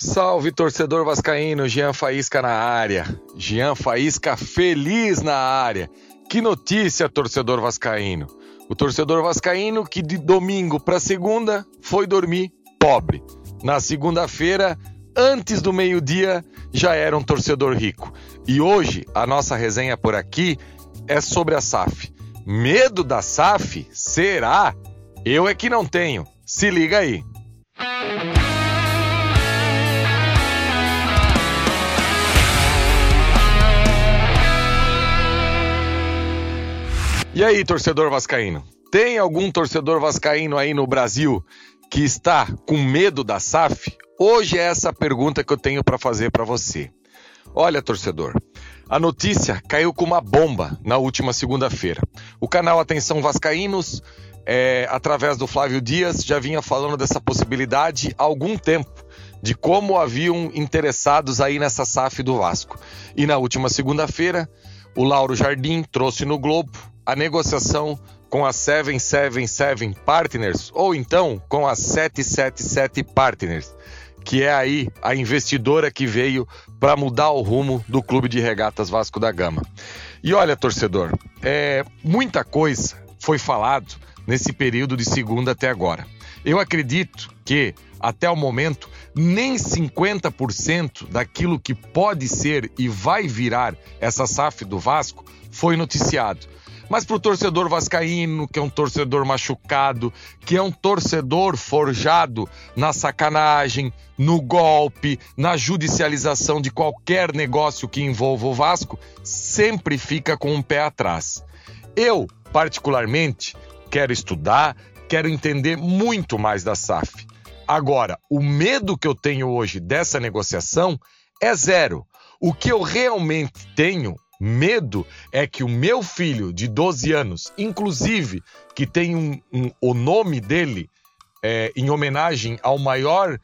Salve torcedor vascaíno, Jean Faísca na área. Jean Faísca feliz na área. Que notícia, torcedor vascaíno. O torcedor vascaíno que de domingo para segunda foi dormir pobre. Na segunda-feira, antes do meio-dia, já era um torcedor rico. E hoje a nossa resenha por aqui é sobre a SAF. Medo da SAF? Será? Eu é que não tenho. Se liga aí. E aí, torcedor vascaíno? Tem algum torcedor vascaíno aí no Brasil que está com medo da SAF? Hoje é essa pergunta que eu tenho para fazer para você. Olha, torcedor, a notícia caiu com uma bomba na última segunda-feira. O canal Atenção Vascaínos, é, através do Flávio Dias, já vinha falando dessa possibilidade há algum tempo, de como haviam interessados aí nessa SAF do Vasco. E na última segunda-feira, o Lauro Jardim trouxe no Globo a negociação com a 777 Partners ou então com a 777 Partners, que é aí a investidora que veio para mudar o rumo do Clube de Regatas Vasco da Gama. E olha, torcedor, é, muita coisa foi falado nesse período de segunda até agora. Eu acredito que, até o momento, nem 50% daquilo que pode ser e vai virar essa SAF do Vasco foi noticiado. Mas para o torcedor vascaíno, que é um torcedor machucado, que é um torcedor forjado na sacanagem, no golpe, na judicialização de qualquer negócio que envolva o Vasco, sempre fica com um pé atrás. Eu, particularmente, quero estudar, quero entender muito mais da SAF. Agora, o medo que eu tenho hoje dessa negociação é zero. O que eu realmente tenho Medo é que o meu filho de 12 anos, inclusive que tem um, um, o nome dele é, em homenagem ao maior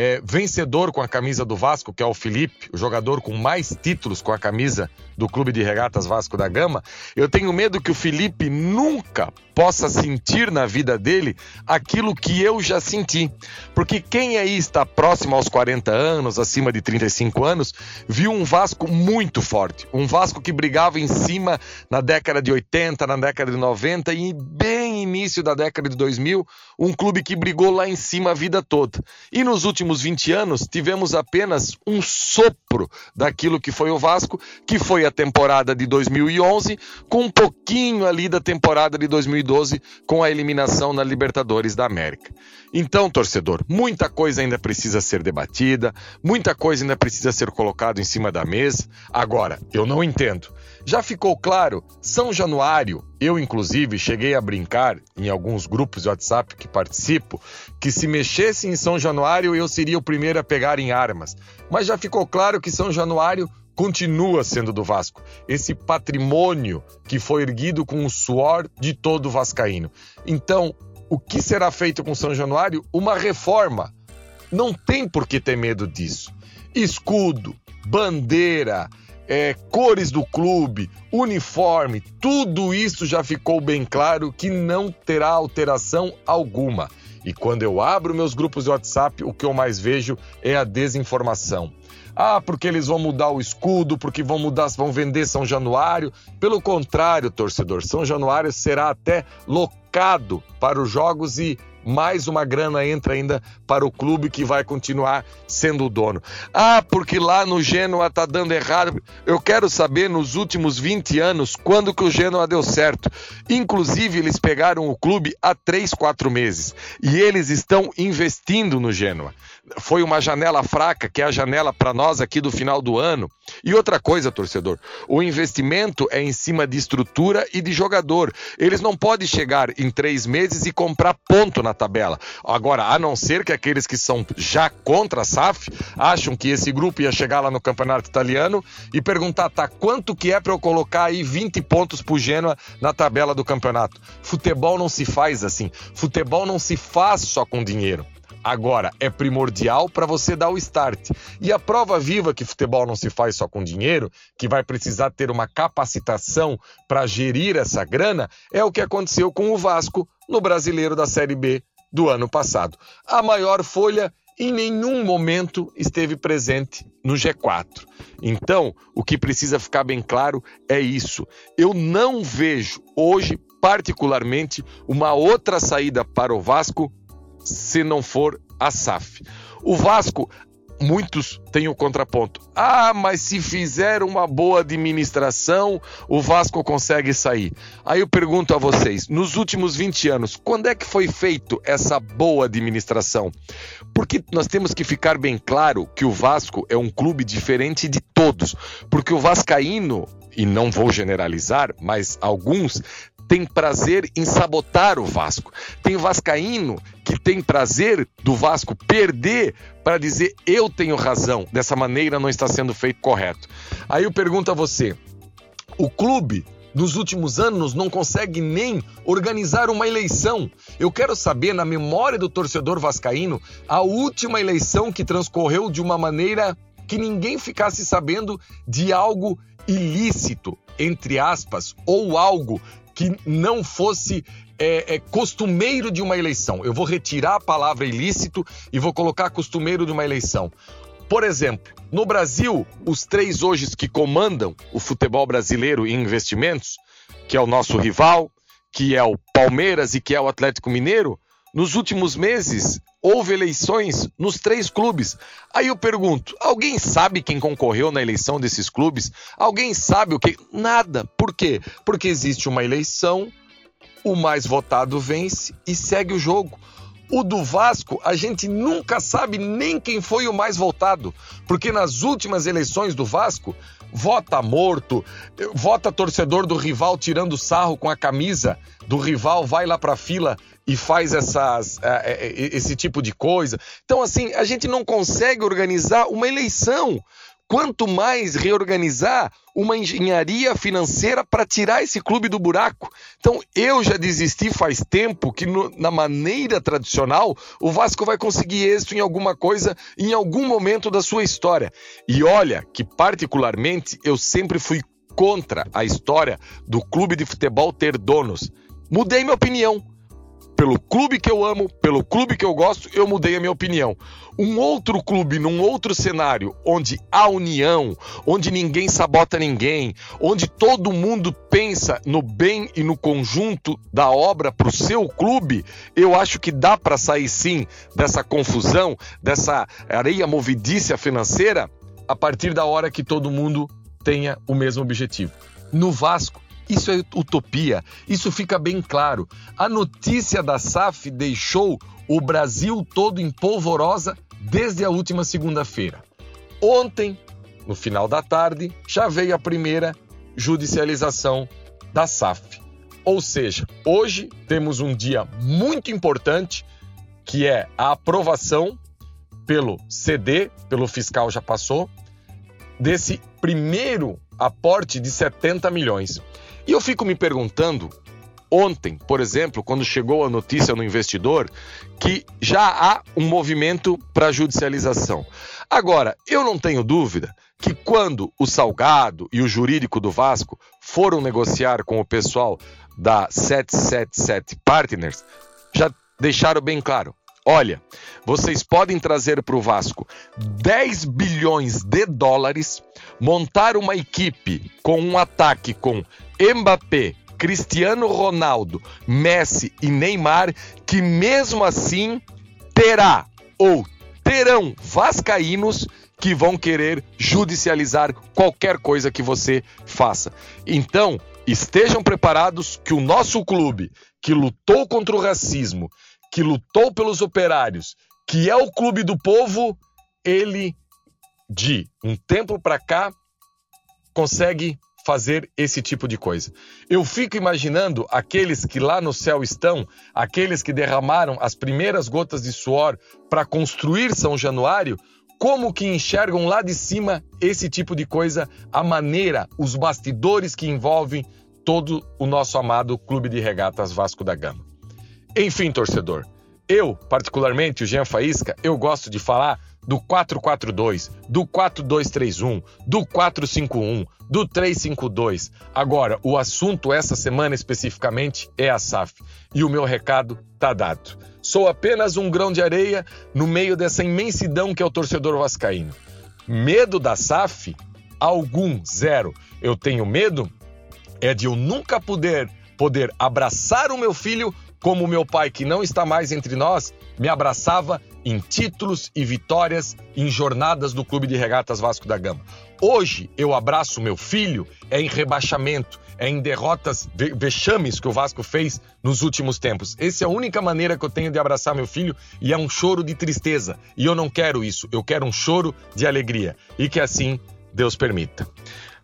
é, vencedor com a camisa do Vasco, que é o Felipe, o jogador com mais títulos com a camisa do Clube de Regatas Vasco da Gama, eu tenho medo que o Felipe nunca possa sentir na vida dele aquilo que eu já senti. Porque quem aí está próximo aos 40 anos, acima de 35 anos, viu um Vasco muito forte. Um Vasco que brigava em cima na década de 80, na década de 90 e bem início da década de 2000, um clube que brigou lá em cima a vida toda. E nos últimos 20 anos tivemos apenas um sopro daquilo que foi o Vasco, que foi a temporada de 2011, com um pouquinho ali da temporada de 2012, com a eliminação na Libertadores da América. Então, torcedor, muita coisa ainda precisa ser debatida, muita coisa ainda precisa ser colocada em cima da mesa. Agora, eu não entendo. Já ficou claro, São Januário, eu inclusive cheguei a brincar em alguns grupos de WhatsApp que participo, que se mexesse em São Januário eu seria o primeiro a pegar em armas. Mas já ficou claro que São Januário continua sendo do Vasco. Esse patrimônio que foi erguido com o suor de todo vascaíno. Então, o que será feito com São Januário? Uma reforma. Não tem por que ter medo disso. Escudo, bandeira, é, cores do clube, uniforme, tudo isso já ficou bem claro que não terá alteração alguma. E quando eu abro meus grupos de WhatsApp, o que eu mais vejo é a desinformação. Ah, porque eles vão mudar o escudo, porque vão mudar, vão vender São Januário. Pelo contrário, torcedor, São Januário será até locado para os jogos e mais uma grana entra ainda para o clube que vai continuar sendo o dono. Ah, porque lá no Genoa tá dando errado. Eu quero saber nos últimos 20 anos quando que o Genoa deu certo. Inclusive, eles pegaram o clube há 3, 4 meses e eles estão investindo no Genoa foi uma janela fraca, que é a janela para nós aqui do final do ano. E outra coisa, torcedor, o investimento é em cima de estrutura e de jogador. Eles não podem chegar em três meses e comprar ponto na tabela. Agora, a não ser que aqueles que são já contra a SAF acham que esse grupo ia chegar lá no campeonato italiano e perguntar, tá, quanto que é para eu colocar aí 20 pontos pro Genoa na tabela do campeonato? Futebol não se faz assim. Futebol não se faz só com dinheiro. Agora, é primordial para você dar o start. E a prova viva que futebol não se faz só com dinheiro, que vai precisar ter uma capacitação para gerir essa grana, é o que aconteceu com o Vasco no Brasileiro da Série B do ano passado. A maior folha em nenhum momento esteve presente no G4. Então, o que precisa ficar bem claro é isso. Eu não vejo hoje, particularmente, uma outra saída para o Vasco se não for a SAF. O Vasco muitos têm o contraponto. Ah, mas se fizer uma boa administração, o Vasco consegue sair. Aí eu pergunto a vocês, nos últimos 20 anos, quando é que foi feito essa boa administração? Porque nós temos que ficar bem claro que o Vasco é um clube diferente de todos, porque o vascaíno e não vou generalizar, mas alguns tem prazer em sabotar o Vasco. Tem vascaíno que tem prazer do Vasco perder para dizer eu tenho razão. Dessa maneira não está sendo feito correto. Aí eu pergunto a você: o clube nos últimos anos não consegue nem organizar uma eleição. Eu quero saber, na memória do torcedor vascaíno, a última eleição que transcorreu de uma maneira que ninguém ficasse sabendo de algo ilícito, entre aspas, ou algo que não fosse é, é, costumeiro de uma eleição. Eu vou retirar a palavra ilícito e vou colocar costumeiro de uma eleição. Por exemplo, no Brasil, os três hoje que comandam o futebol brasileiro em investimentos, que é o nosso rival, que é o Palmeiras e que é o Atlético Mineiro, nos últimos meses houve eleições nos três clubes. Aí eu pergunto: alguém sabe quem concorreu na eleição desses clubes? Alguém sabe o que? Nada. Por quê? Porque existe uma eleição, o mais votado vence e segue o jogo. O do Vasco, a gente nunca sabe nem quem foi o mais votado, porque nas últimas eleições do Vasco, vota morto, vota torcedor do rival tirando sarro com a camisa do rival, vai lá para a fila e faz essas, é, é, esse tipo de coisa. Então, assim, a gente não consegue organizar uma eleição. Quanto mais reorganizar uma engenharia financeira para tirar esse clube do buraco. Então, eu já desisti faz tempo que, no, na maneira tradicional, o Vasco vai conseguir êxito em alguma coisa em algum momento da sua história. E olha que, particularmente, eu sempre fui contra a história do clube de futebol ter donos. Mudei minha opinião pelo clube que eu amo, pelo clube que eu gosto, eu mudei a minha opinião. Um outro clube, num outro cenário, onde há união, onde ninguém sabota ninguém, onde todo mundo pensa no bem e no conjunto da obra para o seu clube, eu acho que dá para sair sim dessa confusão, dessa areia movidícia financeira, a partir da hora que todo mundo tenha o mesmo objetivo. No Vasco, isso é utopia, isso fica bem claro. A notícia da SAF deixou o Brasil todo em polvorosa desde a última segunda-feira. Ontem, no final da tarde, já veio a primeira judicialização da SAF. Ou seja, hoje temos um dia muito importante que é a aprovação pelo CD, pelo fiscal já passou, desse primeiro aporte de 70 milhões. E eu fico me perguntando, ontem, por exemplo, quando chegou a notícia no investidor, que já há um movimento para judicialização. Agora, eu não tenho dúvida que quando o Salgado e o jurídico do Vasco foram negociar com o pessoal da 777 Partners, já deixaram bem claro: olha, vocês podem trazer para o Vasco 10 bilhões de dólares, montar uma equipe com um ataque com Mbappé, Cristiano Ronaldo, Messi e Neymar, que mesmo assim terá ou terão vascaínos que vão querer judicializar qualquer coisa que você faça. Então, estejam preparados que o nosso clube, que lutou contra o racismo, que lutou pelos operários, que é o clube do povo, ele de um tempo para cá consegue fazer esse tipo de coisa. Eu fico imaginando aqueles que lá no céu estão, aqueles que derramaram as primeiras gotas de suor para construir São Januário, como que enxergam lá de cima esse tipo de coisa, a maneira, os bastidores que envolvem todo o nosso amado Clube de Regatas Vasco da Gama. Enfim, torcedor, eu, particularmente, o Jean Faísca, eu gosto de falar do 442, do 4231, do 451, do 352. Agora, o assunto essa semana especificamente é a SAF. E o meu recado tá dado. Sou apenas um grão de areia no meio dessa imensidão que é o torcedor vascaíno. Medo da SAF? Algum, zero. Eu tenho medo é de eu nunca poder poder abraçar o meu filho como meu pai que não está mais entre nós me abraçava em títulos e vitórias em jornadas do Clube de Regatas Vasco da Gama. Hoje eu abraço meu filho é em rebaixamento, é em derrotas vexames que o Vasco fez nos últimos tempos. Essa é a única maneira que eu tenho de abraçar meu filho e é um choro de tristeza. E eu não quero isso, eu quero um choro de alegria. E que assim Deus permita.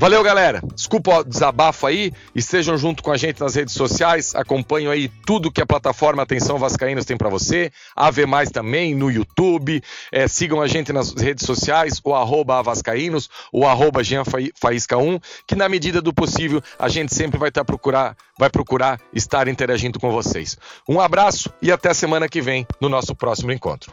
Valeu, galera. Desculpa o desabafo aí. Estejam junto com a gente nas redes sociais. Acompanhem aí tudo que a plataforma Atenção Vascaínos tem para você. AV Mais também no YouTube. É, sigam a gente nas redes sociais, o arroba Vascaínos, o arroba Jean Faísca 1, que na medida do possível a gente sempre vai, tá procurar, vai procurar estar interagindo com vocês. Um abraço e até semana que vem no nosso próximo encontro.